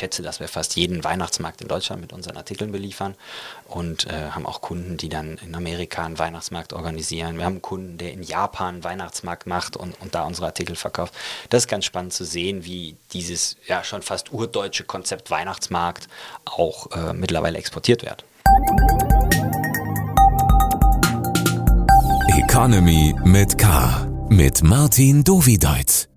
schätze, dass wir fast jeden Weihnachtsmarkt in Deutschland mit unseren Artikeln beliefern und äh, haben auch Kunden, die dann in Amerika einen Weihnachtsmarkt organisieren. Wir haben einen Kunden, der in Japan einen Weihnachtsmarkt macht und, und da unsere Artikel verkauft. Das ist ganz spannend zu sehen, wie dieses ja schon fast urdeutsche Konzept Weihnachtsmarkt auch äh, mittlerweile exportiert wird. Economy mit K. Mit Martin Dovideit.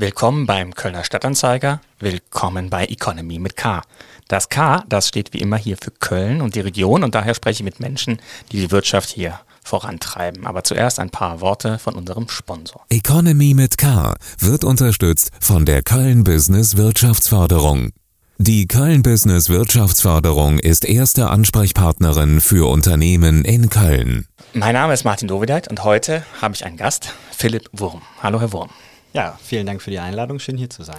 Willkommen beim Kölner Stadtanzeiger. Willkommen bei Economy mit K. Das K, das steht wie immer hier für Köln und die Region und daher spreche ich mit Menschen, die die Wirtschaft hier vorantreiben. Aber zuerst ein paar Worte von unserem Sponsor. Economy mit K wird unterstützt von der Köln Business Wirtschaftsförderung. Die Köln Business Wirtschaftsförderung ist erste Ansprechpartnerin für Unternehmen in Köln. Mein Name ist Martin Dovideit und heute habe ich einen Gast, Philipp Wurm. Hallo, Herr Wurm. Ja, vielen Dank für die Einladung. Schön hier zu sein.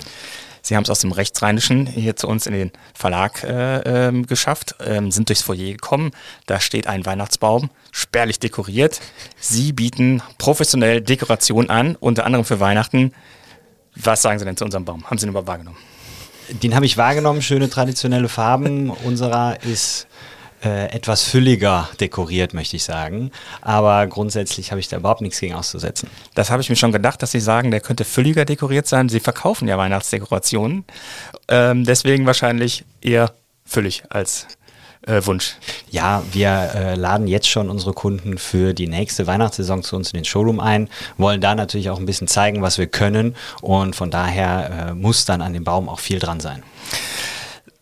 Sie haben es aus dem Rechtsrheinischen hier zu uns in den Verlag äh, ähm, geschafft, ähm, sind durchs Foyer gekommen. Da steht ein Weihnachtsbaum, spärlich dekoriert. Sie bieten professionell Dekoration an, unter anderem für Weihnachten. Was sagen Sie denn zu unserem Baum? Haben Sie ihn überhaupt wahrgenommen? Den habe ich wahrgenommen, schöne traditionelle Farben. Unserer ist äh, etwas fülliger dekoriert, möchte ich sagen. Aber grundsätzlich habe ich da überhaupt nichts gegen auszusetzen. Das habe ich mir schon gedacht, dass Sie sagen, der könnte fülliger dekoriert sein. Sie verkaufen ja Weihnachtsdekorationen. Ähm, deswegen wahrscheinlich eher füllig als äh, Wunsch. Ja, wir äh, laden jetzt schon unsere Kunden für die nächste Weihnachtssaison zu uns in den Showroom ein, wollen da natürlich auch ein bisschen zeigen, was wir können und von daher äh, muss dann an dem Baum auch viel dran sein.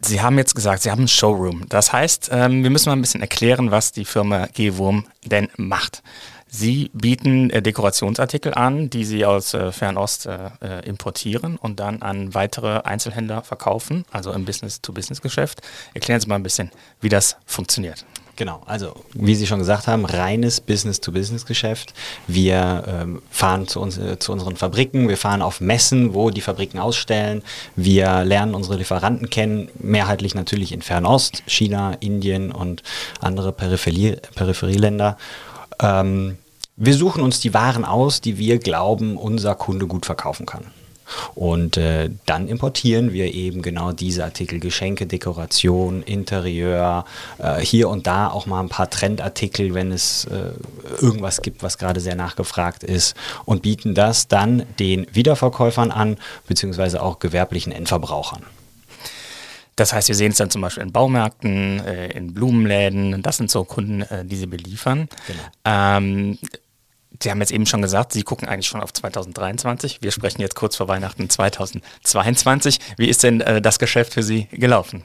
Sie haben jetzt gesagt, Sie haben ein Showroom. Das heißt, ähm, wir müssen mal ein bisschen erklären, was die Firma G-Wurm denn macht. Sie bieten äh, Dekorationsartikel an, die Sie aus äh, Fernost äh, äh, importieren und dann an weitere Einzelhändler verkaufen, also im Business-to-Business-Geschäft. Erklären Sie mal ein bisschen, wie das funktioniert. Genau, also wie Sie schon gesagt haben, reines Business-to-Business-Geschäft. Wir ähm, fahren zu, uns, äh, zu unseren Fabriken, wir fahren auf Messen, wo die Fabriken ausstellen. Wir lernen unsere Lieferanten kennen, mehrheitlich natürlich in Fernost, China, Indien und andere Peripherie, Peripherieländer. Ähm, wir suchen uns die Waren aus, die wir glauben, unser Kunde gut verkaufen kann. Und äh, dann importieren wir eben genau diese Artikel, Geschenke, Dekoration, Interieur, äh, hier und da auch mal ein paar Trendartikel, wenn es äh, irgendwas gibt, was gerade sehr nachgefragt ist und bieten das dann den Wiederverkäufern an, beziehungsweise auch gewerblichen Endverbrauchern. Das heißt, wir sehen es dann zum Beispiel in Baumärkten, äh, in Blumenläden. Das sind so Kunden, äh, die sie beliefern. Genau. Ähm, Sie haben jetzt eben schon gesagt, Sie gucken eigentlich schon auf 2023. Wir sprechen jetzt kurz vor Weihnachten 2022. Wie ist denn äh, das Geschäft für Sie gelaufen?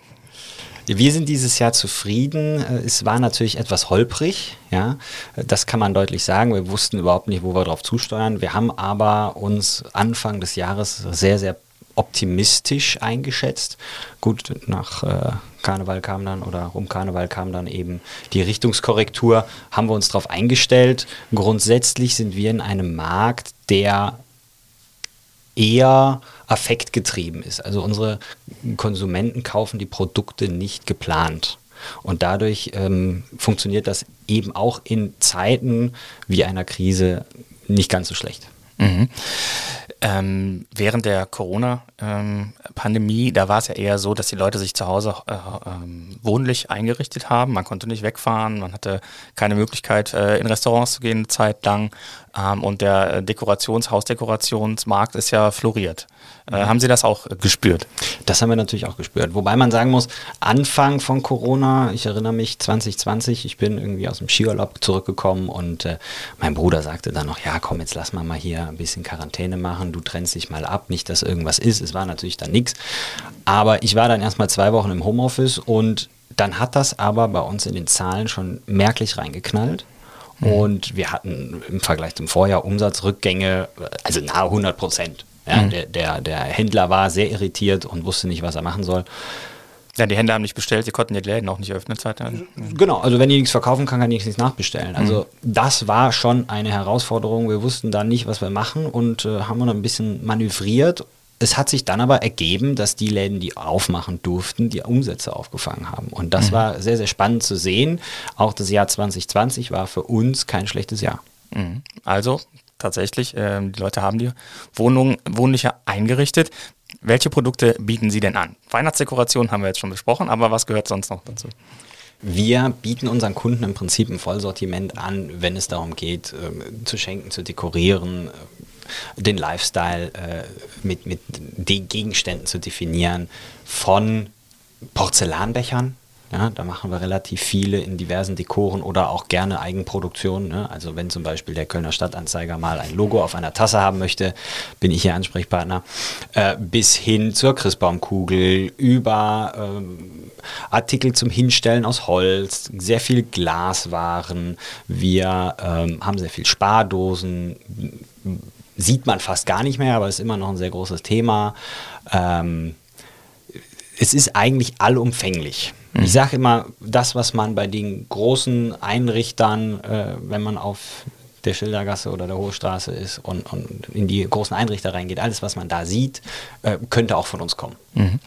Wir sind dieses Jahr zufrieden. Äh, es war natürlich etwas holprig, ja. Das kann man deutlich sagen. Wir wussten überhaupt nicht, wo wir drauf zusteuern. Wir haben aber uns Anfang des Jahres sehr, sehr optimistisch eingeschätzt. Gut, nach äh, Karneval kam dann oder um Karneval kam dann eben die Richtungskorrektur, haben wir uns darauf eingestellt. Grundsätzlich sind wir in einem Markt, der eher affektgetrieben ist. Also unsere Konsumenten kaufen die Produkte nicht geplant. Und dadurch ähm, funktioniert das eben auch in Zeiten wie einer Krise nicht ganz so schlecht. Mhm. Ähm, während der Corona-Pandemie, ähm, da war es ja eher so, dass die Leute sich zu Hause äh, ähm, wohnlich eingerichtet haben. Man konnte nicht wegfahren, man hatte keine Möglichkeit, äh, in Restaurants zu gehen eine Zeit lang. Ähm, und der Dekorations-, Hausdekorationsmarkt ist ja floriert. Äh, haben Sie das auch gespürt? Das haben wir natürlich auch gespürt. Wobei man sagen muss, Anfang von Corona, ich erinnere mich 2020, ich bin irgendwie aus dem Skiurlaub zurückgekommen und äh, mein Bruder sagte dann noch, ja komm, jetzt lass mal mal hier ein bisschen Quarantäne machen, du trennst dich mal ab, nicht, dass irgendwas ist. Es war natürlich dann nichts. Aber ich war dann erstmal zwei Wochen im Homeoffice und dann hat das aber bei uns in den Zahlen schon merklich reingeknallt. Mhm. Und wir hatten im Vergleich zum Vorjahr Umsatzrückgänge, also nahe 100 Prozent. Ja, mhm. der, der, der Händler war sehr irritiert und wusste nicht, was er machen soll. Ja, die Händler haben nicht bestellt, sie konnten die Läden auch nicht öffnen. Zeit Genau, also wenn ich nichts verkaufen kann, kann ich nichts nachbestellen. Also mhm. das war schon eine Herausforderung. Wir wussten da nicht, was wir machen und äh, haben dann ein bisschen manövriert. Es hat sich dann aber ergeben, dass die Läden, die aufmachen durften, die Umsätze aufgefangen haben. Und das mhm. war sehr, sehr spannend zu sehen. Auch das Jahr 2020 war für uns kein schlechtes Jahr. Mhm. Also tatsächlich, äh, die Leute haben die Wohnungen wohnlicher eingerichtet. Welche Produkte bieten Sie denn an? Weihnachtsdekoration haben wir jetzt schon besprochen, aber was gehört sonst noch dazu? Wir bieten unseren Kunden im Prinzip ein Vollsortiment an, wenn es darum geht, äh, zu schenken, zu dekorieren, äh, den Lifestyle äh, mit, mit den Gegenständen zu definieren, von Porzellanbechern ja, da machen wir relativ viele in diversen Dekoren oder auch gerne Eigenproduktionen. Ne? Also wenn zum Beispiel der Kölner Stadtanzeiger mal ein Logo auf einer Tasse haben möchte, bin ich hier Ansprechpartner. Äh, bis hin zur Christbaumkugel, über ähm, Artikel zum Hinstellen aus Holz, sehr viel Glaswaren. Wir ähm, haben sehr viel Spardosen. Sieht man fast gar nicht mehr, aber ist immer noch ein sehr großes Thema. Ähm, es ist eigentlich allumfänglich. Mhm. Ich sage immer, das, was man bei den großen Einrichtern, äh, wenn man auf der Schildergasse oder der Hohe Straße ist und, und in die großen Einrichter reingeht, alles, was man da sieht, äh, könnte auch von uns kommen. Mhm.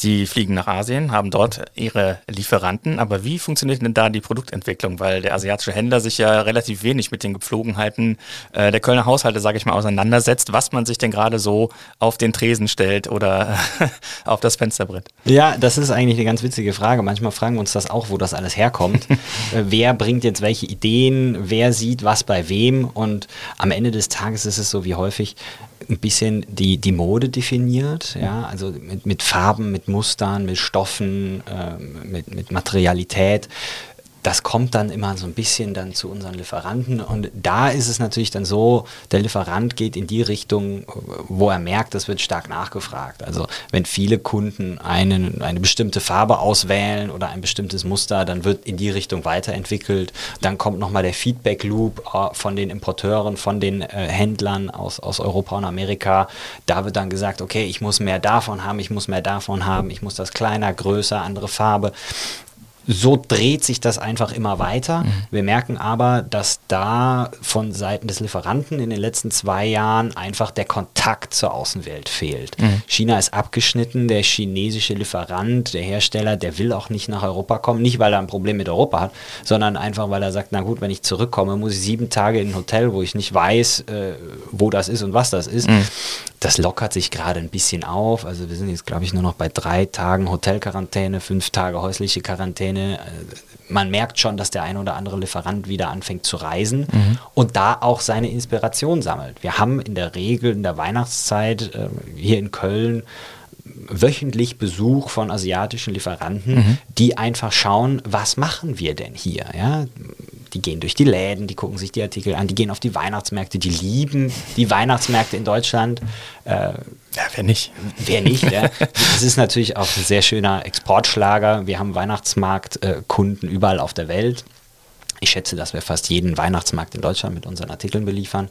Sie fliegen nach Asien, haben dort Ihre Lieferanten, aber wie funktioniert denn da die Produktentwicklung? Weil der asiatische Händler sich ja relativ wenig mit den Gepflogenheiten äh, der Kölner Haushalte, sage ich mal, auseinandersetzt, was man sich denn gerade so auf den Tresen stellt oder auf das Fensterbrett. Ja, das ist eigentlich eine ganz witzige Frage. Manchmal fragen wir uns das auch, wo das alles herkommt. Äh, wer bringt jetzt welche Ideen? Wer sieht was bei wem? Und am Ende des Tages ist es so wie häufig, ein bisschen die, die Mode definiert, ja, also mit, mit Farben, mit Mustern, mit Stoffen, äh, mit, mit Materialität das kommt dann immer so ein bisschen dann zu unseren Lieferanten und da ist es natürlich dann so, der Lieferant geht in die Richtung, wo er merkt, das wird stark nachgefragt. Also wenn viele Kunden einen, eine bestimmte Farbe auswählen oder ein bestimmtes Muster, dann wird in die Richtung weiterentwickelt. Dann kommt nochmal der Feedback Loop äh, von den Importeuren, von den äh, Händlern aus, aus Europa und Amerika. Da wird dann gesagt, okay, ich muss mehr davon haben, ich muss mehr davon haben, ich muss das kleiner, größer, andere Farbe so dreht sich das einfach immer weiter. Mhm. Wir merken aber, dass da von Seiten des Lieferanten in den letzten zwei Jahren einfach der Kontakt zur Außenwelt fehlt. Mhm. China ist abgeschnitten, der chinesische Lieferant, der Hersteller, der will auch nicht nach Europa kommen, nicht weil er ein Problem mit Europa hat, sondern einfach weil er sagt, na gut, wenn ich zurückkomme, muss ich sieben Tage in ein Hotel, wo ich nicht weiß, äh, wo das ist und was das ist. Mhm. Das lockert sich gerade ein bisschen auf. Also wir sind jetzt, glaube ich, nur noch bei drei Tagen Hotelquarantäne, fünf Tage häusliche Quarantäne. Äh, man merkt schon, dass der ein oder andere Lieferant wieder anfängt zu reisen mhm. und da auch seine Inspiration sammelt. Wir haben in der Regel in der Weihnachtszeit äh, hier in Köln wöchentlich Besuch von asiatischen Lieferanten, mhm. die einfach schauen, was machen wir denn hier? Ja? Die gehen durch die Läden, die gucken sich die Artikel an, die gehen auf die Weihnachtsmärkte, die lieben die Weihnachtsmärkte in Deutschland. Äh, ja, wer nicht? Wer nicht, ja. Das ist natürlich auch ein sehr schöner Exportschlager. Wir haben Weihnachtsmarktkunden äh, überall auf der Welt. Ich schätze, dass wir fast jeden Weihnachtsmarkt in Deutschland mit unseren Artikeln beliefern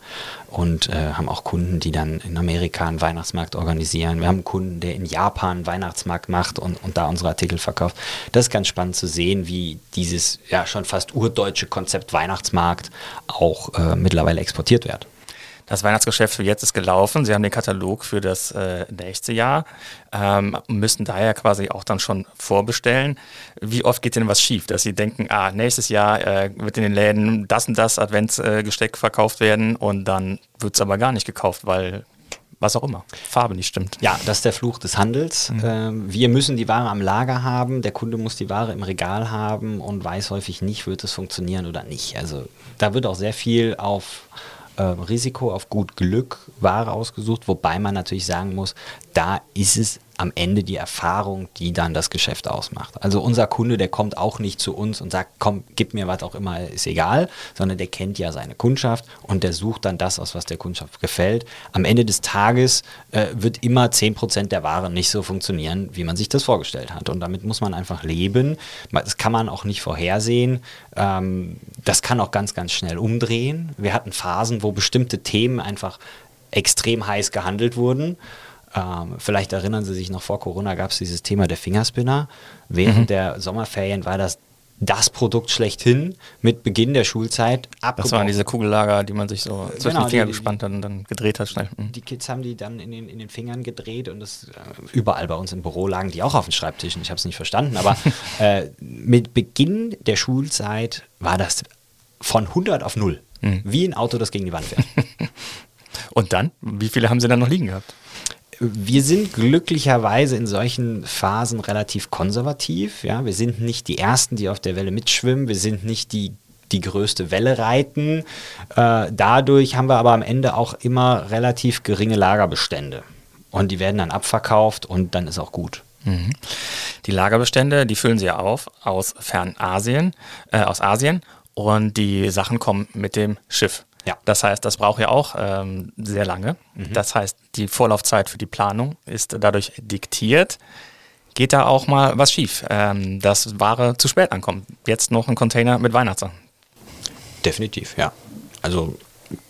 und äh, haben auch Kunden, die dann in Amerika einen Weihnachtsmarkt organisieren. Wir haben einen Kunden, der in Japan einen Weihnachtsmarkt macht und, und da unsere Artikel verkauft. Das ist ganz spannend zu sehen, wie dieses ja schon fast urdeutsche Konzept Weihnachtsmarkt auch äh, mittlerweile exportiert wird. Das Weihnachtsgeschäft für jetzt ist gelaufen. Sie haben den Katalog für das äh, nächste Jahr, ähm, müssten daher quasi auch dann schon vorbestellen. Wie oft geht denn was schief, dass Sie denken, ah, nächstes Jahr äh, wird in den Läden das und das Adventsgesteck verkauft werden und dann wird es aber gar nicht gekauft, weil was auch immer, Farbe nicht stimmt. Ja, das ist der Fluch des Handels. Mhm. Ähm, wir müssen die Ware am Lager haben, der Kunde muss die Ware im Regal haben und weiß häufig nicht, wird es funktionieren oder nicht. Also da wird auch sehr viel auf äh, Risiko, auf gut Glück Ware ausgesucht, wobei man natürlich sagen muss, da ist es am Ende die Erfahrung, die dann das Geschäft ausmacht. Also unser Kunde, der kommt auch nicht zu uns und sagt, komm, gib mir was auch immer, ist egal, sondern der kennt ja seine Kundschaft und der sucht dann das aus, was der Kundschaft gefällt. Am Ende des Tages äh, wird immer 10% der Ware nicht so funktionieren, wie man sich das vorgestellt hat. Und damit muss man einfach leben. Das kann man auch nicht vorhersehen. Ähm, das kann auch ganz, ganz schnell umdrehen. Wir hatten Phasen, wo bestimmte Themen einfach extrem heiß gehandelt wurden. Ähm, vielleicht erinnern Sie sich noch, vor Corona gab es dieses Thema der Fingerspinner. Während mhm. der Sommerferien war das das Produkt schlechthin mit Beginn der Schulzeit abgebaut. Das waren diese Kugellager, die man sich so zwischen genau, die Finger die, gespannt hat und dann gedreht hat schnell. Mhm. Die Kids haben die dann in den, in den Fingern gedreht und das äh, überall bei uns im Büro lagen die auch auf den Schreibtischen. Ich habe es nicht verstanden, aber äh, mit Beginn der Schulzeit war das von 100 auf 0. Mhm. Wie ein Auto, das gegen die Wand fährt. und dann? Wie viele haben Sie dann noch liegen gehabt? Wir sind glücklicherweise in solchen Phasen relativ konservativ. Ja? Wir sind nicht die Ersten, die auf der Welle mitschwimmen. Wir sind nicht die die größte Welle reiten. Äh, dadurch haben wir aber am Ende auch immer relativ geringe Lagerbestände. Und die werden dann abverkauft und dann ist auch gut. Mhm. Die Lagerbestände, die füllen sie ja auf aus Fernasien, äh, aus Asien und die Sachen kommen mit dem Schiff. Ja. Das heißt, das braucht ja auch ähm, sehr lange. Mhm. Das heißt, die Vorlaufzeit für die Planung ist dadurch diktiert. Geht da auch mal was schief, ähm, dass Ware zu spät ankommt? Jetzt noch ein Container mit Weihnachtssachen. Definitiv, ja. Also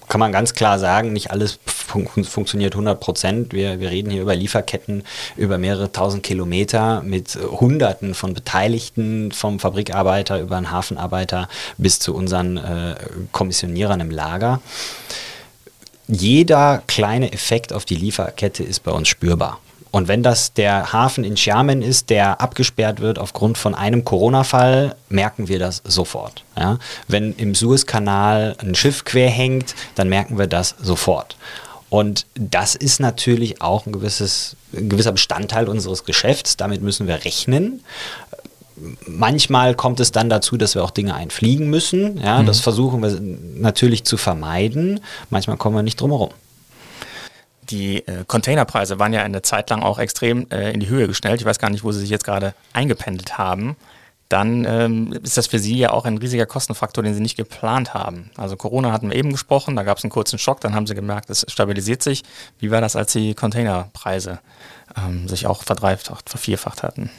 kann man ganz klar sagen, nicht alles fun funktioniert 100 Prozent. Wir, wir reden hier über Lieferketten über mehrere tausend Kilometer mit Hunderten von Beteiligten, vom Fabrikarbeiter über einen Hafenarbeiter bis zu unseren äh, Kommissionierern im Lager. Jeder kleine Effekt auf die Lieferkette ist bei uns spürbar. Und wenn das der Hafen in Xiamen ist, der abgesperrt wird aufgrund von einem Corona-Fall, merken wir das sofort. Ja? Wenn im Suezkanal ein Schiff quer hängt, dann merken wir das sofort. Und das ist natürlich auch ein, gewisses, ein gewisser Bestandteil unseres Geschäfts. Damit müssen wir rechnen. Manchmal kommt es dann dazu, dass wir auch Dinge einfliegen müssen. Ja, mhm. Das versuchen wir natürlich zu vermeiden. Manchmal kommen wir nicht drum herum die äh, Containerpreise waren ja eine Zeit lang auch extrem äh, in die Höhe gestellt. Ich weiß gar nicht, wo sie sich jetzt gerade eingependelt haben. Dann ähm, ist das für Sie ja auch ein riesiger Kostenfaktor, den Sie nicht geplant haben. Also Corona hatten wir eben gesprochen, da gab es einen kurzen Schock, dann haben Sie gemerkt, es stabilisiert sich. Wie war das, als die Containerpreise ähm, sich auch verdreifacht, vervierfacht hatten?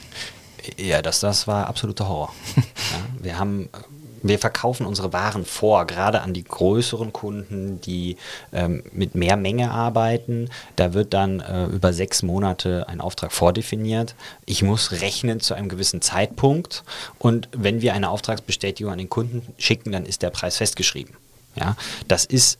Ja, das, das war absoluter Horror. ja, wir haben wir verkaufen unsere Waren vor, gerade an die größeren Kunden, die ähm, mit mehr Menge arbeiten. Da wird dann äh, über sechs Monate ein Auftrag vordefiniert. Ich muss rechnen zu einem gewissen Zeitpunkt und wenn wir eine Auftragsbestätigung an den Kunden schicken, dann ist der Preis festgeschrieben. Ja, das ist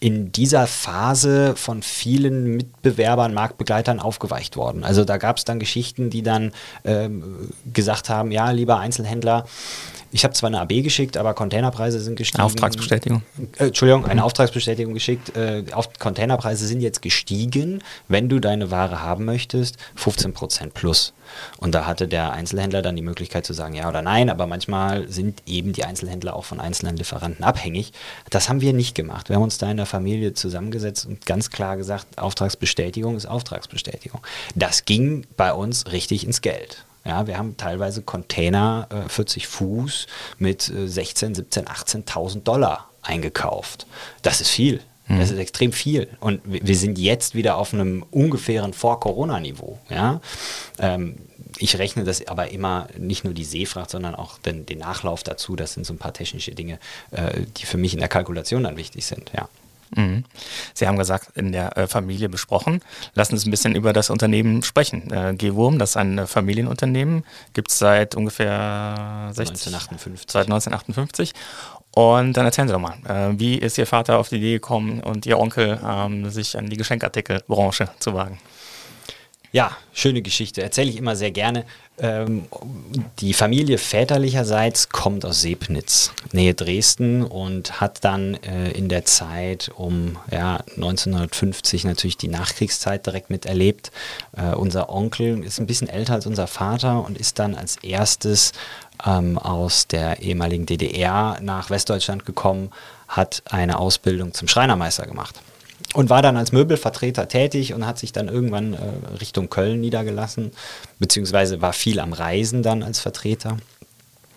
in dieser Phase von vielen Mitbewerbern, Marktbegleitern aufgeweicht worden. Also da gab es dann Geschichten, die dann ähm, gesagt haben, ja, lieber Einzelhändler, ich habe zwar eine AB geschickt, aber Containerpreise sind gestiegen. Auftragsbestätigung. Äh, Entschuldigung, eine Auftragsbestätigung geschickt. Äh, auf Containerpreise sind jetzt gestiegen. Wenn du deine Ware haben möchtest, 15 Prozent plus. Und da hatte der Einzelhändler dann die Möglichkeit zu sagen ja oder nein, aber manchmal sind eben die Einzelhändler auch von einzelnen Lieferanten abhängig. Das haben wir nicht gemacht. Wir haben uns da in der Familie zusammengesetzt und ganz klar gesagt, Auftragsbestätigung ist Auftragsbestätigung. Das ging bei uns richtig ins Geld. Ja, wir haben teilweise Container, äh, 40 Fuß mit äh, 16, 17, 18.000 Dollar eingekauft. Das ist viel. Das mhm. ist extrem viel. Und wir sind jetzt wieder auf einem ungefähren Vor-Corona-Niveau. Ja? Ähm, ich rechne das aber immer nicht nur die Seefracht, sondern auch den, den Nachlauf dazu. Das sind so ein paar technische Dinge, äh, die für mich in der Kalkulation dann wichtig sind. Ja. Mhm. Sie haben gesagt, in der äh, Familie besprochen. Lassen Sie uns ein bisschen über das Unternehmen sprechen. Äh, G-Wurm, das ist ein äh, Familienunternehmen, gibt es seit ungefähr 60, 1958. Seit 1958. Und dann erzählen Sie doch mal, äh, wie ist Ihr Vater auf die Idee gekommen und Ihr Onkel, ähm, sich an die Geschenkartikelbranche zu wagen? Ja, schöne Geschichte. Erzähle ich immer sehr gerne. Ähm, die Familie väterlicherseits kommt aus Sebnitz, Nähe Dresden und hat dann äh, in der Zeit um ja, 1950 natürlich die Nachkriegszeit direkt miterlebt. Äh, unser Onkel ist ein bisschen älter als unser Vater und ist dann als erstes ähm, aus der ehemaligen DDR nach Westdeutschland gekommen, hat eine Ausbildung zum Schreinermeister gemacht und war dann als Möbelvertreter tätig und hat sich dann irgendwann äh, Richtung Köln niedergelassen, beziehungsweise war viel am Reisen dann als Vertreter.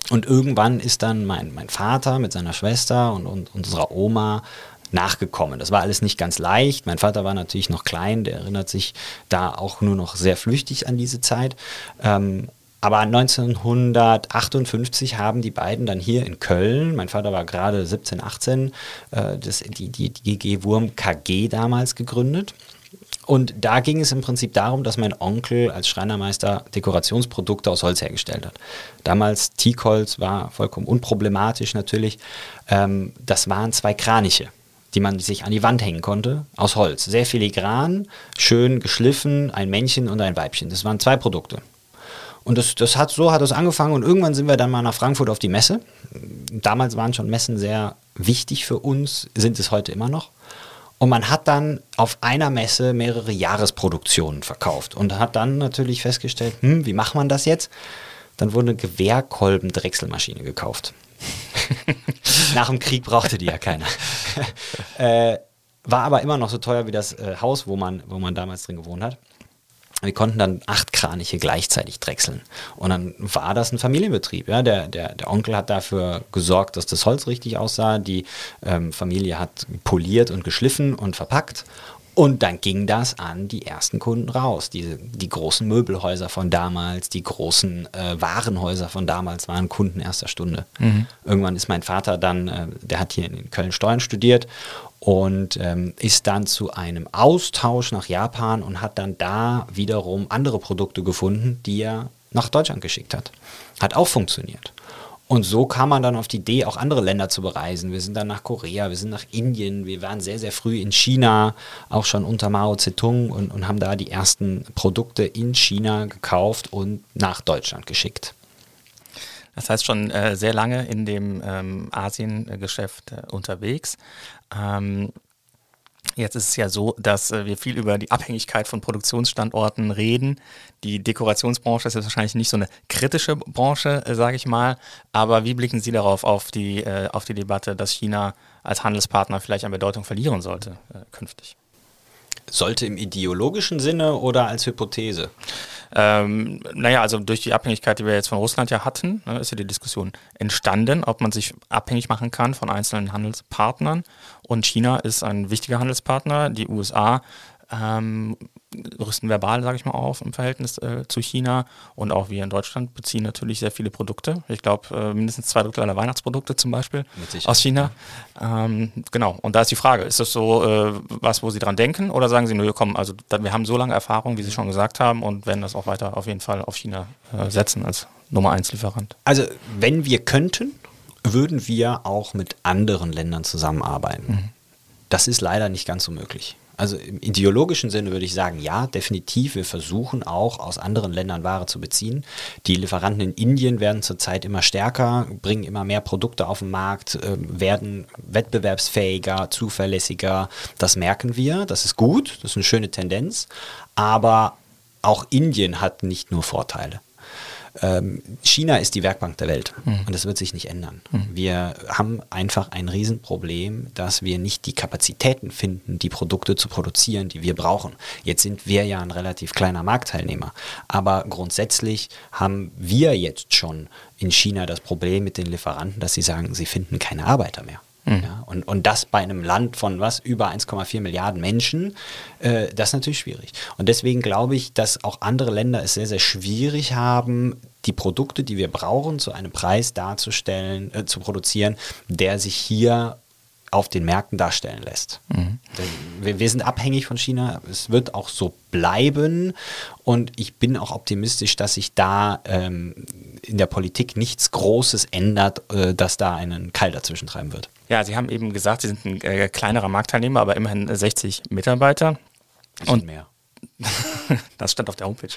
Und irgendwann ist dann mein, mein Vater mit seiner Schwester und, und unserer Oma nachgekommen. Das war alles nicht ganz leicht. Mein Vater war natürlich noch klein, der erinnert sich da auch nur noch sehr flüchtig an diese Zeit. Ähm, aber 1958 haben die beiden dann hier in Köln, mein Vater war gerade 17, 18, äh, das, die, die, die GG Wurm KG damals gegründet. Und da ging es im Prinzip darum, dass mein Onkel als Schreinermeister Dekorationsprodukte aus Holz hergestellt hat. Damals Teakholz war vollkommen unproblematisch natürlich. Ähm, das waren zwei Kraniche die man sich an die Wand hängen konnte, aus Holz. Sehr filigran, schön geschliffen, ein Männchen und ein Weibchen. Das waren zwei Produkte. Und das, das hat, so hat es angefangen und irgendwann sind wir dann mal nach Frankfurt auf die Messe. Damals waren schon Messen sehr wichtig für uns, sind es heute immer noch. Und man hat dann auf einer Messe mehrere Jahresproduktionen verkauft und hat dann natürlich festgestellt, hm, wie macht man das jetzt? Dann wurde eine Gewehrkolben-Drechselmaschine gekauft. Nach dem Krieg brauchte die ja keiner. äh, war aber immer noch so teuer wie das äh, Haus, wo man, wo man damals drin gewohnt hat. Wir konnten dann acht Kraniche gleichzeitig drechseln. Und dann war das ein Familienbetrieb. Ja? Der, der, der Onkel hat dafür gesorgt, dass das Holz richtig aussah. Die ähm, Familie hat poliert und geschliffen und verpackt. Und dann ging das an die ersten Kunden raus. Die, die großen Möbelhäuser von damals, die großen äh, Warenhäuser von damals waren Kunden erster Stunde. Mhm. Irgendwann ist mein Vater dann, äh, der hat hier in Köln Steuern studiert und ähm, ist dann zu einem Austausch nach Japan und hat dann da wiederum andere Produkte gefunden, die er nach Deutschland geschickt hat. Hat auch funktioniert. Und so kam man dann auf die Idee, auch andere Länder zu bereisen. Wir sind dann nach Korea, wir sind nach Indien, wir waren sehr, sehr früh in China, auch schon unter Mao Zedong und, und haben da die ersten Produkte in China gekauft und nach Deutschland geschickt. Das heißt schon äh, sehr lange in dem ähm, Asiengeschäft äh, unterwegs. Ähm, Jetzt ist es ja so, dass äh, wir viel über die Abhängigkeit von Produktionsstandorten reden. Die Dekorationsbranche ist jetzt wahrscheinlich nicht so eine kritische Branche, äh, sage ich mal. Aber wie blicken Sie darauf, auf die, äh, auf die Debatte, dass China als Handelspartner vielleicht an Bedeutung verlieren sollte äh, künftig? Sollte im ideologischen Sinne oder als Hypothese? Ähm, naja, also durch die Abhängigkeit, die wir jetzt von Russland ja hatten, ne, ist ja die Diskussion entstanden, ob man sich abhängig machen kann von einzelnen Handelspartnern. Und China ist ein wichtiger Handelspartner. Die USA ähm, rüsten verbal, sage ich mal, auf im Verhältnis äh, zu China. Und auch wir in Deutschland beziehen natürlich sehr viele Produkte. Ich glaube, äh, mindestens zwei Drittel aller Weihnachtsprodukte zum Beispiel aus China. Ähm, genau. Und da ist die Frage, ist das so äh, was, wo Sie dran denken? Oder sagen Sie, nö, komm, also da, wir haben so lange Erfahrung, wie Sie schon gesagt haben, und werden das auch weiter auf jeden Fall auf China äh, setzen als Nummer eins Lieferant? Also, wenn wir könnten, würden wir auch mit anderen Ländern zusammenarbeiten. Mhm. Das ist leider nicht ganz so möglich. Also im ideologischen Sinne würde ich sagen, ja, definitiv. Wir versuchen auch aus anderen Ländern Ware zu beziehen. Die Lieferanten in Indien werden zurzeit immer stärker, bringen immer mehr Produkte auf den Markt, äh, werden wettbewerbsfähiger, zuverlässiger. Das merken wir. Das ist gut. Das ist eine schöne Tendenz. Aber auch Indien hat nicht nur Vorteile. Ähm, China ist die Werkbank der Welt mhm. und das wird sich nicht ändern. Mhm. Wir haben einfach ein Riesenproblem, dass wir nicht die Kapazitäten finden, die Produkte zu produzieren, die wir brauchen. Jetzt sind wir ja ein relativ kleiner Marktteilnehmer, aber grundsätzlich haben wir jetzt schon in China das Problem mit den Lieferanten, dass sie sagen, sie finden keine Arbeiter mehr. Mhm. Ja, und, und das bei einem Land von was, über 1,4 Milliarden Menschen, äh, das ist natürlich schwierig. Und deswegen glaube ich, dass auch andere Länder es sehr, sehr schwierig haben, die Produkte, die wir brauchen, zu einem Preis darzustellen, äh, zu produzieren, der sich hier auf den Märkten darstellen lässt. Mhm. Wir, wir, sind abhängig von China, es wird auch so bleiben und ich bin auch optimistisch, dass sich da ähm, in der Politik nichts Großes ändert, äh, dass da einen Keil dazwischen treiben wird. Ja, Sie haben eben gesagt, Sie sind ein äh, kleinerer Marktteilnehmer, aber immerhin 60 Mitarbeiter. Und mehr. das stand auf der Homepage.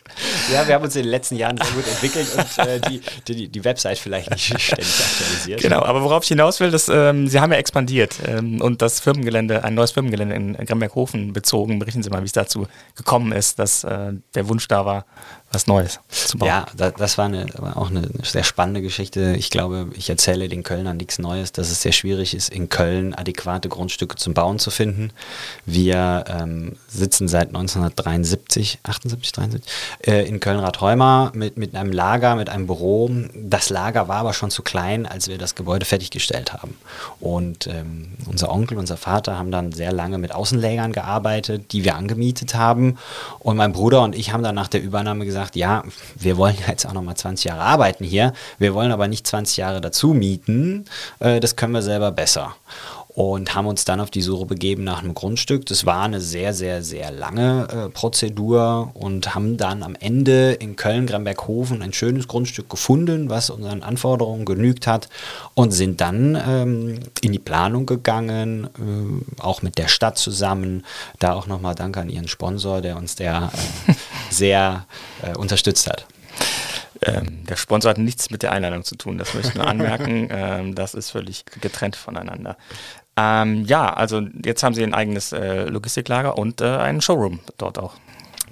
Ja, wir haben uns in den letzten Jahren sehr gut entwickelt und äh, die, die, die Website vielleicht nicht ständig aktualisiert. Genau, aber worauf ich hinaus will, dass, ähm, Sie haben ja expandiert ähm, und das Firmengelände, ein neues Firmengelände in Gramberghofen bezogen. Berichten Sie mal, wie es dazu gekommen ist, dass äh, der Wunsch da war, was Neues zu bauen. Ja, das, das war, eine, auch eine sehr spannende Geschichte. Ich glaube, ich erzähle den Kölnern nichts Neues, dass es sehr schwierig ist, in Köln adäquate Grundstücke zum Bauen zu finden. Wir ähm, sitzen seit 1973, 78, 73, äh, in Köln-Rathheumer mit, mit einem Lager, mit einem Büro. Das Lager war aber schon zu klein, als wir das Gebäude fertiggestellt haben. Und ähm, unser Onkel, unser Vater haben dann sehr lange mit Außenlägern gearbeitet, die wir angemietet haben. Und mein Bruder und ich haben dann nach der Übernahme gesagt, gesagt, ja, wir wollen jetzt auch noch mal 20 Jahre arbeiten hier, wir wollen aber nicht 20 Jahre dazu mieten, äh, das können wir selber besser und haben uns dann auf die Suche begeben nach einem Grundstück. Das war eine sehr, sehr, sehr lange äh, Prozedur und haben dann am Ende in Köln-Gramberghofen ein schönes Grundstück gefunden, was unseren Anforderungen genügt hat und sind dann ähm, in die Planung gegangen, äh, auch mit der Stadt zusammen. Da auch nochmal Dank an Ihren Sponsor, der uns der äh, sehr äh, unterstützt hat. Ähm, der Sponsor hat nichts mit der Einladung zu tun, das möchte ich nur anmerken. ähm, das ist völlig getrennt voneinander. Ähm, ja, also jetzt haben Sie ein eigenes äh, Logistiklager und äh, einen Showroom dort auch.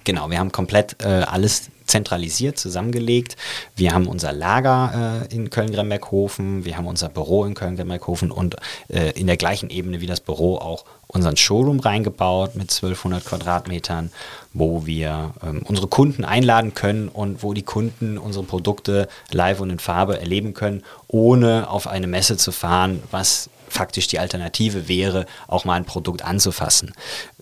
Genau, wir haben komplett äh, alles zentralisiert, zusammengelegt. Wir haben unser Lager äh, in Köln-Gremberghofen, wir haben unser Büro in Köln-Gremberghofen und äh, in der gleichen Ebene wie das Büro auch unseren Showroom reingebaut mit 1200 Quadratmetern, wo wir ähm, unsere Kunden einladen können und wo die Kunden unsere Produkte live und in Farbe erleben können, ohne auf eine Messe zu fahren, was faktisch die Alternative wäre, auch mal ein Produkt anzufassen.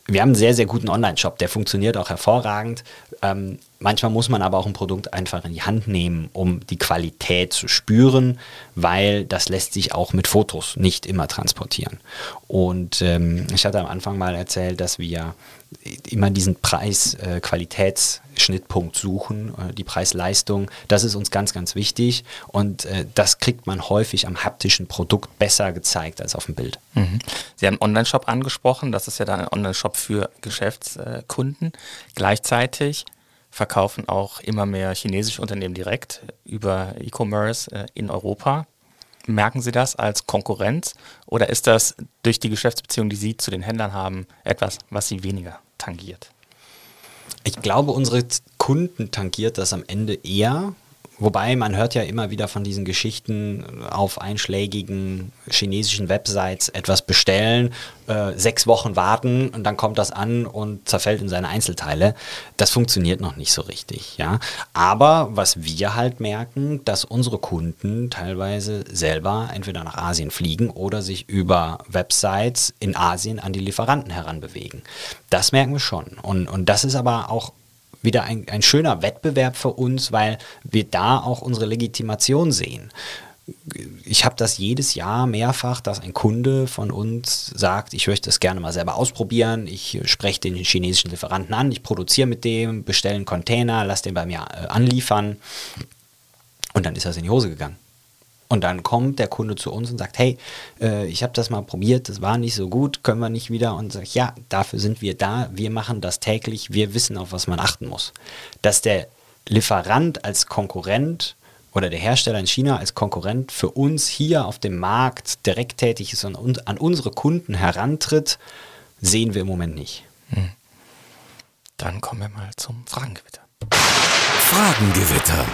Wir haben einen sehr, sehr guten Online-Shop, der funktioniert auch hervorragend. Ähm, manchmal muss man aber auch ein Produkt einfach in die Hand nehmen, um die Qualität zu spüren, weil das lässt sich auch mit Fotos nicht immer transportieren. Und ähm, ich hatte am Anfang mal erzählt, dass wir immer diesen Preis-Qualitätsschnittpunkt äh, suchen, äh, die Preis-Leistung. Das ist uns ganz, ganz wichtig und äh, das kriegt man häufig am haptischen Produkt besser gezeigt als auf dem Bild. Mhm. Sie haben Online-Shop angesprochen, das ist ja dann ein Online-Shop für Geschäftskunden. Gleichzeitig verkaufen auch immer mehr chinesische Unternehmen direkt über E-Commerce in Europa. Merken Sie das als Konkurrenz oder ist das durch die Geschäftsbeziehung, die Sie zu den Händlern haben, etwas, was Sie weniger tangiert? Ich glaube, unsere Kunden tangiert das am Ende eher, Wobei man hört ja immer wieder von diesen Geschichten auf einschlägigen chinesischen Websites etwas bestellen, äh, sechs Wochen warten und dann kommt das an und zerfällt in seine Einzelteile. Das funktioniert noch nicht so richtig, ja. Aber was wir halt merken, dass unsere Kunden teilweise selber entweder nach Asien fliegen oder sich über Websites in Asien an die Lieferanten heranbewegen. Das merken wir schon. Und, und das ist aber auch wieder ein, ein schöner Wettbewerb für uns, weil wir da auch unsere Legitimation sehen ich habe das jedes Jahr mehrfach, dass ein Kunde von uns sagt, ich möchte es gerne mal selber ausprobieren. Ich spreche den chinesischen Lieferanten an, ich produziere mit dem, bestelle einen Container, lasse den bei mir äh, anliefern. Und dann ist das in die Hose gegangen. Und dann kommt der Kunde zu uns und sagt, hey, äh, ich habe das mal probiert, das war nicht so gut, können wir nicht wieder? Und sagt, ja, dafür sind wir da, wir machen das täglich, wir wissen, auf was man achten muss. Dass der Lieferant als Konkurrent oder der Hersteller in China als Konkurrent für uns hier auf dem Markt direkt tätig ist und an unsere Kunden herantritt, sehen wir im Moment nicht. Hm. Dann kommen wir mal zum Fragengewitter. Fragengewitter.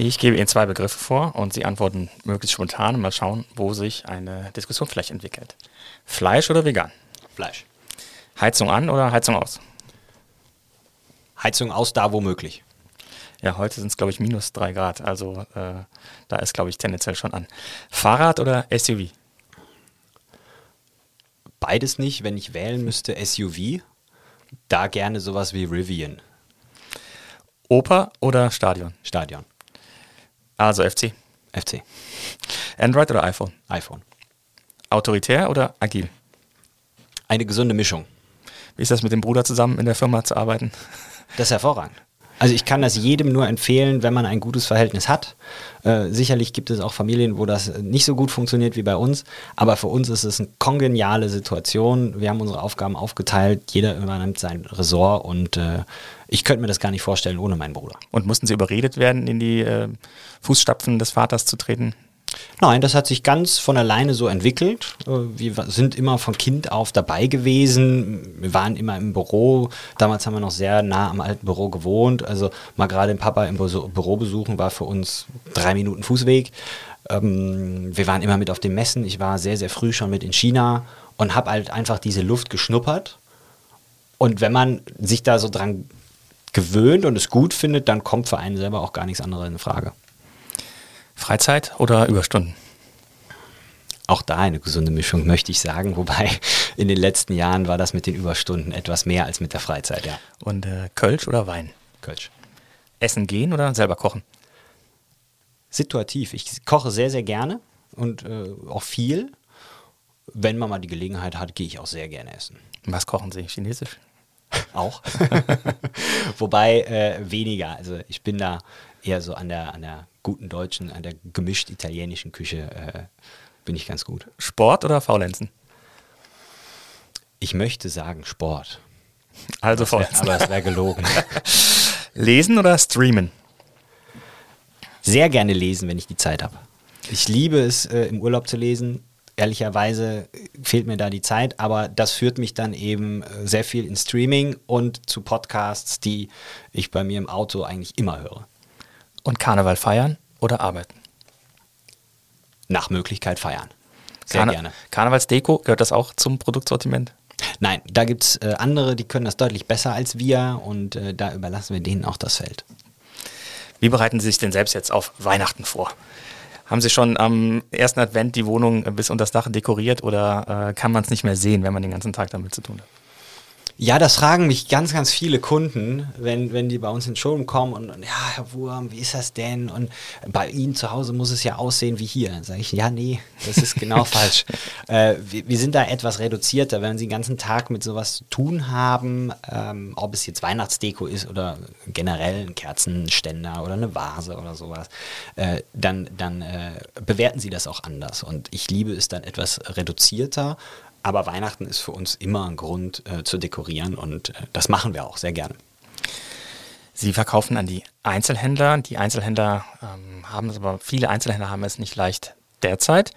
Ich gebe Ihnen zwei Begriffe vor und Sie antworten möglichst spontan und mal schauen, wo sich eine Diskussion vielleicht entwickelt. Fleisch oder vegan? Fleisch. Heizung an oder Heizung aus? Heizung aus, da wo möglich. Ja, heute sind es, glaube ich, minus drei Grad. Also äh, da ist, glaube ich, tendenziell schon an. Fahrrad oder SUV? Beides nicht. Wenn ich wählen müsste, SUV. Da gerne sowas wie Rivian. Oper oder Stadion? Stadion. Also FC. FC. Android oder iPhone? iPhone. Autoritär oder agil? Eine gesunde Mischung. Wie ist das mit dem Bruder zusammen in der Firma zu arbeiten? Das ist hervorragend. Also ich kann das jedem nur empfehlen, wenn man ein gutes Verhältnis hat. Äh, sicherlich gibt es auch Familien, wo das nicht so gut funktioniert wie bei uns, aber für uns ist es eine kongeniale Situation. Wir haben unsere Aufgaben aufgeteilt, jeder übernimmt sein Ressort und äh, ich könnte mir das gar nicht vorstellen ohne meinen Bruder. Und mussten Sie überredet werden, in die äh, Fußstapfen des Vaters zu treten? Nein, das hat sich ganz von alleine so entwickelt. Wir sind immer von Kind auf dabei gewesen. Wir waren immer im Büro. Damals haben wir noch sehr nah am alten Büro gewohnt. Also mal gerade den Papa im Büro besuchen war für uns drei Minuten Fußweg. Ähm, wir waren immer mit auf den Messen. Ich war sehr, sehr früh schon mit in China und habe halt einfach diese Luft geschnuppert. Und wenn man sich da so dran gewöhnt und es gut findet, dann kommt für einen selber auch gar nichts anderes in Frage. Freizeit oder Überstunden? Auch da eine gesunde Mischung, möchte ich sagen. Wobei in den letzten Jahren war das mit den Überstunden etwas mehr als mit der Freizeit, ja. Und äh, Kölsch oder Wein? Kölsch. Essen gehen oder selber kochen? Situativ. Ich koche sehr, sehr gerne und äh, auch viel. Wenn man mal die Gelegenheit hat, gehe ich auch sehr gerne essen. Was kochen Sie? Chinesisch? Auch. Wobei äh, weniger. Also ich bin da eher so an der, an der guten deutschen, an der gemischt italienischen Küche äh, bin ich ganz gut. Sport oder Faulenzen? Ich möchte sagen Sport. Also Faulenzen. Aber es wäre gelogen. lesen oder streamen? Sehr gerne lesen, wenn ich die Zeit habe. Ich liebe es, äh, im Urlaub zu lesen. Ehrlicherweise fehlt mir da die Zeit, aber das führt mich dann eben äh, sehr viel in Streaming und zu Podcasts, die ich bei mir im Auto eigentlich immer höre. Und Karneval feiern oder arbeiten? Nach Möglichkeit feiern. Sehr Karne gerne. Karnevalsdeko, gehört das auch zum Produktsortiment? Nein, da gibt es äh, andere, die können das deutlich besser als wir und äh, da überlassen wir denen auch das Feld. Wie bereiten Sie sich denn selbst jetzt auf Weihnachten vor? Haben Sie schon am ersten Advent die Wohnung bis unter das Dach dekoriert oder äh, kann man es nicht mehr sehen, wenn man den ganzen Tag damit zu tun hat? Ja, das fragen mich ganz, ganz viele Kunden, wenn, wenn die bei uns ins Showroom kommen und, und, ja, Herr Wurm, wie ist das denn? Und bei Ihnen zu Hause muss es ja aussehen wie hier. Dann sage ich, ja, nee, das ist genau falsch. Äh, wir, wir, sind da etwas reduzierter, wenn Sie den ganzen Tag mit sowas zu tun haben, ähm, ob es jetzt Weihnachtsdeko ist oder generell ein Kerzenständer oder eine Vase oder sowas, äh, dann, dann äh, bewerten Sie das auch anders. Und ich liebe es dann etwas reduzierter aber Weihnachten ist für uns immer ein Grund äh, zu dekorieren und äh, das machen wir auch sehr gerne. Sie verkaufen an die Einzelhändler. Die Einzelhändler ähm, haben es aber, viele Einzelhändler haben es nicht leicht derzeit.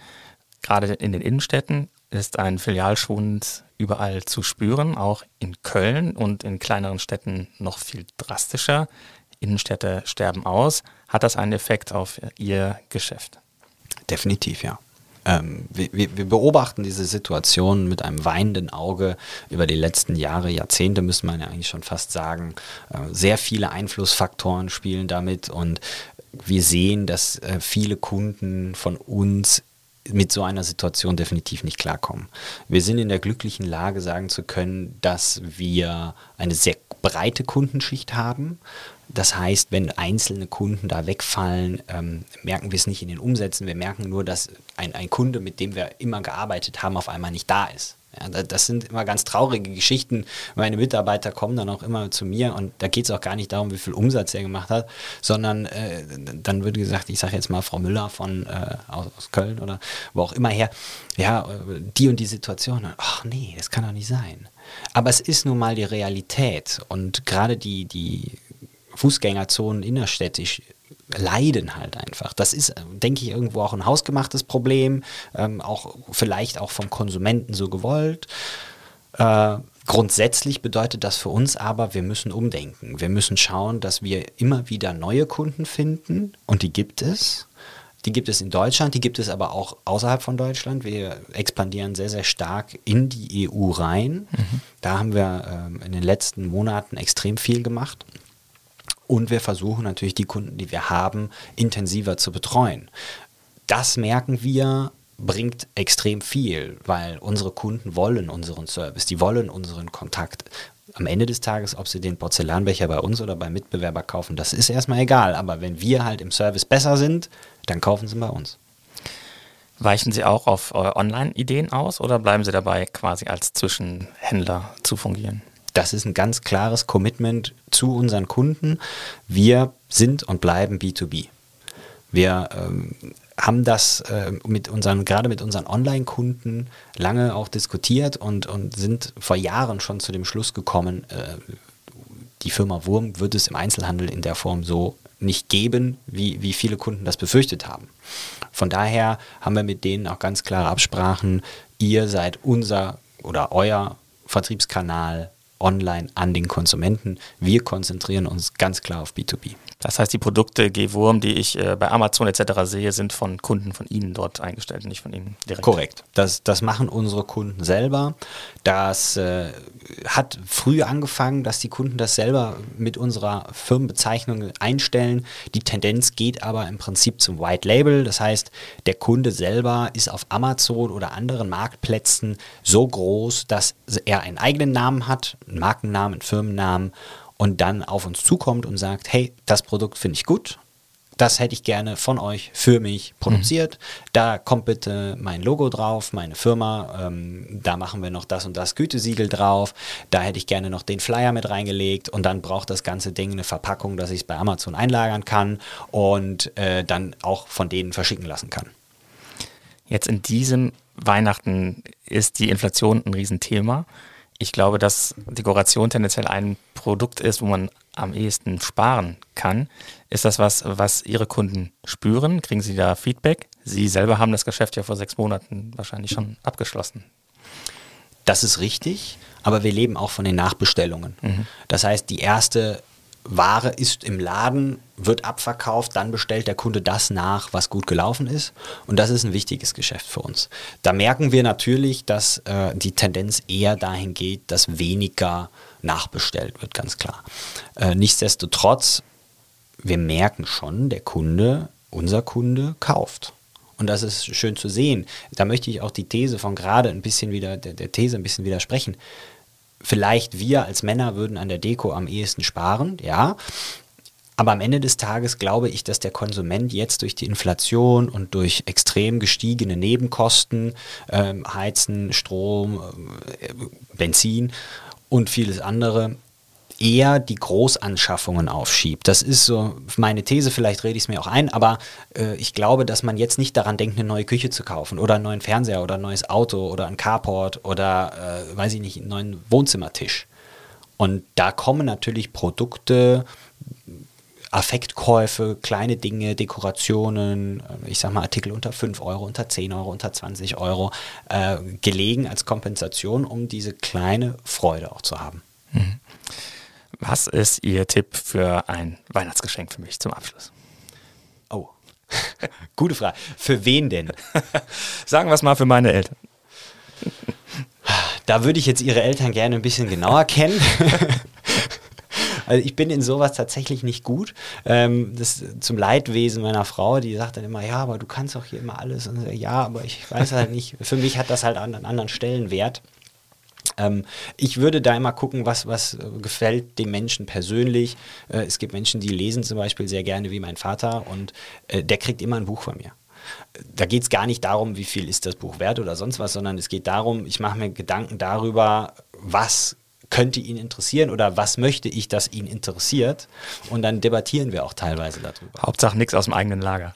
Gerade in den Innenstädten ist ein Filialschwund überall zu spüren, auch in Köln und in kleineren Städten noch viel drastischer. Innenstädte sterben aus. Hat das einen Effekt auf Ihr Geschäft? Definitiv, ja ähm, wir, wir, beobachten diese Situation mit einem weinenden Auge über die letzten Jahre, Jahrzehnte, müsste man ja eigentlich schon fast sagen. Äh, sehr viele Einflussfaktoren spielen damit und wir sehen, dass äh, viele Kunden von uns mit so einer Situation definitiv nicht klarkommen. Wir sind in der glücklichen Lage, sagen zu können, dass wir eine sehr breite Kundenschicht haben. Das heißt, wenn einzelne Kunden da wegfallen, ähm, merken wir es nicht in den Umsätzen. Wir merken nur, dass ein, ein Kunde, mit dem wir immer gearbeitet haben, auf einmal nicht da ist. Ja, das sind immer ganz traurige Geschichten. Meine Mitarbeiter kommen dann auch immer zu mir und da geht es auch gar nicht darum, wie viel Umsatz er gemacht hat, sondern äh, dann wird gesagt, ich sage jetzt mal Frau Müller von äh, aus, aus, Köln oder wo auch immer her, ja, die und die Situation. Ach nee, das kann doch nicht sein. Aber es ist nun mal die Realität und gerade die, die Fußgängerzonen innerstädtisch leiden halt einfach. Das ist, denke ich, irgendwo auch ein hausgemachtes Problem, ähm, auch vielleicht auch vom Konsumenten so gewollt. Äh, grundsätzlich bedeutet das für uns aber, wir müssen umdenken. Wir müssen schauen, dass wir immer wieder neue Kunden finden und die gibt es. Die gibt es in Deutschland, die gibt es aber auch außerhalb von Deutschland. Wir expandieren sehr, sehr stark in die EU rein. Mhm. Da haben wir ähm, in den letzten Monaten extrem viel gemacht. Und wir versuchen natürlich die Kunden, die wir haben, intensiver zu betreuen. Das merken wir bringt extrem viel, weil unsere Kunden wollen unseren Service, die wollen unseren Kontakt. Am Ende des Tages, ob sie den Porzellanbecher bei uns oder beim Mitbewerber kaufen, das ist erstmal egal. Aber wenn wir halt im Service besser sind, dann kaufen sie bei uns. Weichen Sie auch auf Online-Ideen aus oder bleiben Sie dabei, quasi als Zwischenhändler zu fungieren? Das ist ein ganz klares Commitment zu unseren Kunden. Wir sind und bleiben B2B. Wir ähm, haben das äh, mit unseren, gerade mit unseren Online-Kunden lange auch diskutiert und, und sind vor Jahren schon zu dem Schluss gekommen, äh, die Firma Wurm wird es im Einzelhandel in der Form so nicht geben, wie, wie viele Kunden das befürchtet haben. Von daher haben wir mit denen auch ganz klare Absprachen. Ihr seid unser oder euer Vertriebskanal online an den Konsumenten. Wir konzentrieren uns ganz klar auf B2B. Das heißt, die Produkte G-Wurm, die ich äh, bei Amazon etc. sehe, sind von Kunden von Ihnen dort eingestellt, nicht von Ihnen direkt. Korrekt. Das, das machen unsere Kunden selber. Das äh, hat früh angefangen, dass die Kunden das selber mit unserer Firmenbezeichnung einstellen. Die Tendenz geht aber im Prinzip zum White Label. Das heißt, der Kunde selber ist auf Amazon oder anderen Marktplätzen so groß, dass er einen eigenen Namen hat, einen Markennamen, einen Firmennamen und dann auf uns zukommt und sagt, hey, das Produkt finde ich gut, das hätte ich gerne von euch für mich produziert. Mhm. Da kommt bitte mein Logo drauf, meine Firma. Ähm, da machen wir noch das und das Gütesiegel drauf. Da hätte ich gerne noch den Flyer mit reingelegt und dann braucht das ganze Ding eine Verpackung, dass ich es bei Amazon einlagern kann und äh, dann auch von denen verschicken lassen kann. Jetzt in diesem Weihnachten ist die Inflation ein Riesenthema. Ich glaube, dass Dekoration tendenziell ein Produkt ist, wo man am ehesten sparen kann. Ist das was, was Ihre Kunden spüren? Kriegen Sie da Feedback? Sie selber haben das Geschäft ja vor sechs Monaten wahrscheinlich schon abgeschlossen. Das ist richtig, aber wir leben auch von den Nachbestellungen. Mhm. Das heißt, die erste Ware ist im Laden, wird abverkauft, dann bestellt der Kunde das nach, was gut gelaufen ist. Und das ist ein wichtiges Geschäft für uns. Da merken wir natürlich, dass äh, die Tendenz eher dahin geht, dass weniger nachbestellt wird, ganz klar. Äh, nichtsdestotrotz, wir merken schon, der Kunde, unser Kunde kauft. Und das ist schön zu sehen. Da möchte ich auch die These von gerade ein bisschen wieder, der, der These ein bisschen widersprechen vielleicht wir als Männer würden an der Deko am ehesten sparen, ja. Aber am Ende des Tages glaube ich, dass der Konsument jetzt durch die Inflation und durch extrem gestiegene Nebenkosten, ähm, Heizen, Strom, äh, Benzin und vieles andere, eher die Großanschaffungen aufschiebt. Das ist so meine These, vielleicht rede ich es mir auch ein, aber äh, ich glaube, dass man jetzt nicht daran denkt, eine neue Küche zu kaufen oder einen neuen Fernseher oder ein neues Auto oder ein Carport oder, äh, weiß ich nicht, einen neuen Wohnzimmertisch. Und da kommen natürlich Produkte, Affektkäufe, kleine Dinge, Dekorationen, ich sag mal Artikel unter 5 Euro, unter 10 Euro, unter 20 Euro, äh, gelegen als Kompensation, um diese kleine Freude auch zu haben. Mhm. Was ist Ihr Tipp für ein Weihnachtsgeschenk für mich zum Abschluss? Oh, gute Frage. Für wen denn? Sagen wir es mal für meine Eltern. Da würde ich jetzt Ihre Eltern gerne ein bisschen genauer kennen. Also ich bin in sowas tatsächlich nicht gut. Ähm, das zum Leidwesen meiner Frau, die sagt dann immer, ja, aber du kannst doch hier immer alles. Und ja, aber ich weiß halt nicht. Für mich hat das halt einen anderen Stellenwert. Ähm, ich würde da immer gucken, was, was gefällt dem Menschen persönlich. Äh, es gibt Menschen, die lesen zum Beispiel sehr gerne wie mein Vater und äh, der kriegt immer ein Buch von mir. Da geht es gar nicht darum, wie viel ist das Buch wert oder sonst was, sondern es geht darum, ich mache mir Gedanken darüber, was könnte ihn interessieren oder was möchte ich, dass ihn interessiert. Und dann debattieren wir auch teilweise darüber. Hauptsache nichts aus dem eigenen Lager.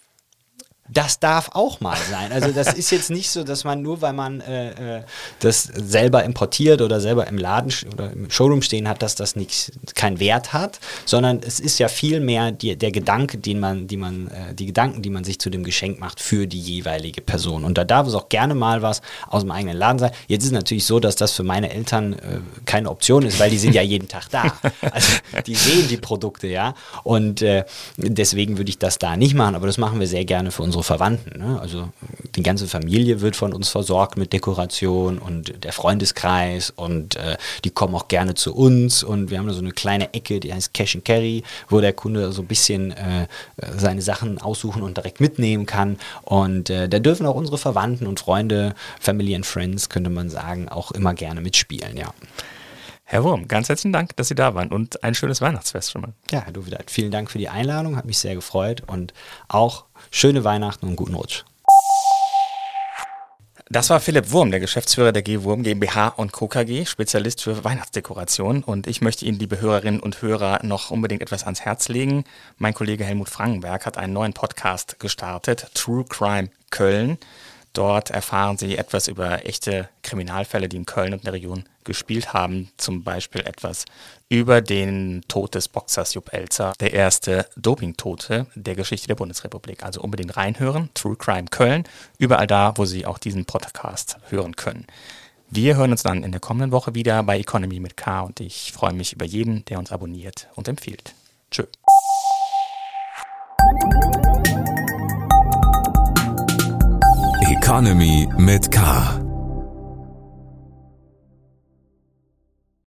Das darf auch mal sein. Also das ist jetzt nicht so, dass man nur, weil man äh, äh, das selber importiert oder selber im Laden oder im Showroom stehen hat, dass das nicht, keinen Wert hat, sondern es ist ja viel mehr die, der Gedanke, den man, die man, äh, die Gedanken, die man sich zu dem Geschenk macht für die jeweilige Person. Und da darf es auch gerne mal was aus dem eigenen Laden sein. Jetzt ist es natürlich so, dass das für meine Eltern äh, keine Option ist, weil die sind ja jeden Tag da. Also die sehen die Produkte, ja. Und äh, deswegen würde ich das da nicht machen, aber das machen wir sehr gerne für unsere unsere Verwandten. Ne? Also die ganze Familie wird von uns versorgt mit Dekoration und der Freundeskreis und äh, die kommen auch gerne zu uns und wir haben da so eine kleine Ecke, die heißt Cash and Carry, wo der Kunde so ein bisschen äh, seine Sachen aussuchen und direkt mitnehmen kann und äh, da dürfen auch unsere Verwandten und Freunde, Family and Friends, könnte man sagen, auch immer gerne mitspielen, ja. Herr Wurm, ganz herzlichen Dank, dass Sie da waren und ein schönes Weihnachtsfest schon mal. Ja, Herr Duvideit, vielen Dank für die Einladung, hat mich sehr gefreut und auch schöne Weihnachten und guten Rutsch. Das war Philipp Wurm, der Geschäftsführer der G-Wurm GmbH und Co. KG, Spezialist für Weihnachtsdekoration. Und ich möchte Ihnen, liebe Hörerinnen und Hörer, noch unbedingt etwas ans Herz legen. Mein Kollege Helmut Frankenberg hat einen neuen Podcast gestartet, True Crime Köln. Dort erfahren Sie etwas über echte Kriminalfälle, die in Köln und der Region gespielt haben. Zum Beispiel etwas über den Tod des Boxers Jupp Elzer, der erste Dopingtote der Geschichte der Bundesrepublik. Also unbedingt reinhören. True Crime Köln. Überall da, wo Sie auch diesen Podcast hören können. Wir hören uns dann in der kommenden Woche wieder bei Economy mit K und ich freue mich über jeden, der uns abonniert und empfiehlt. Tschö. Economy mit K.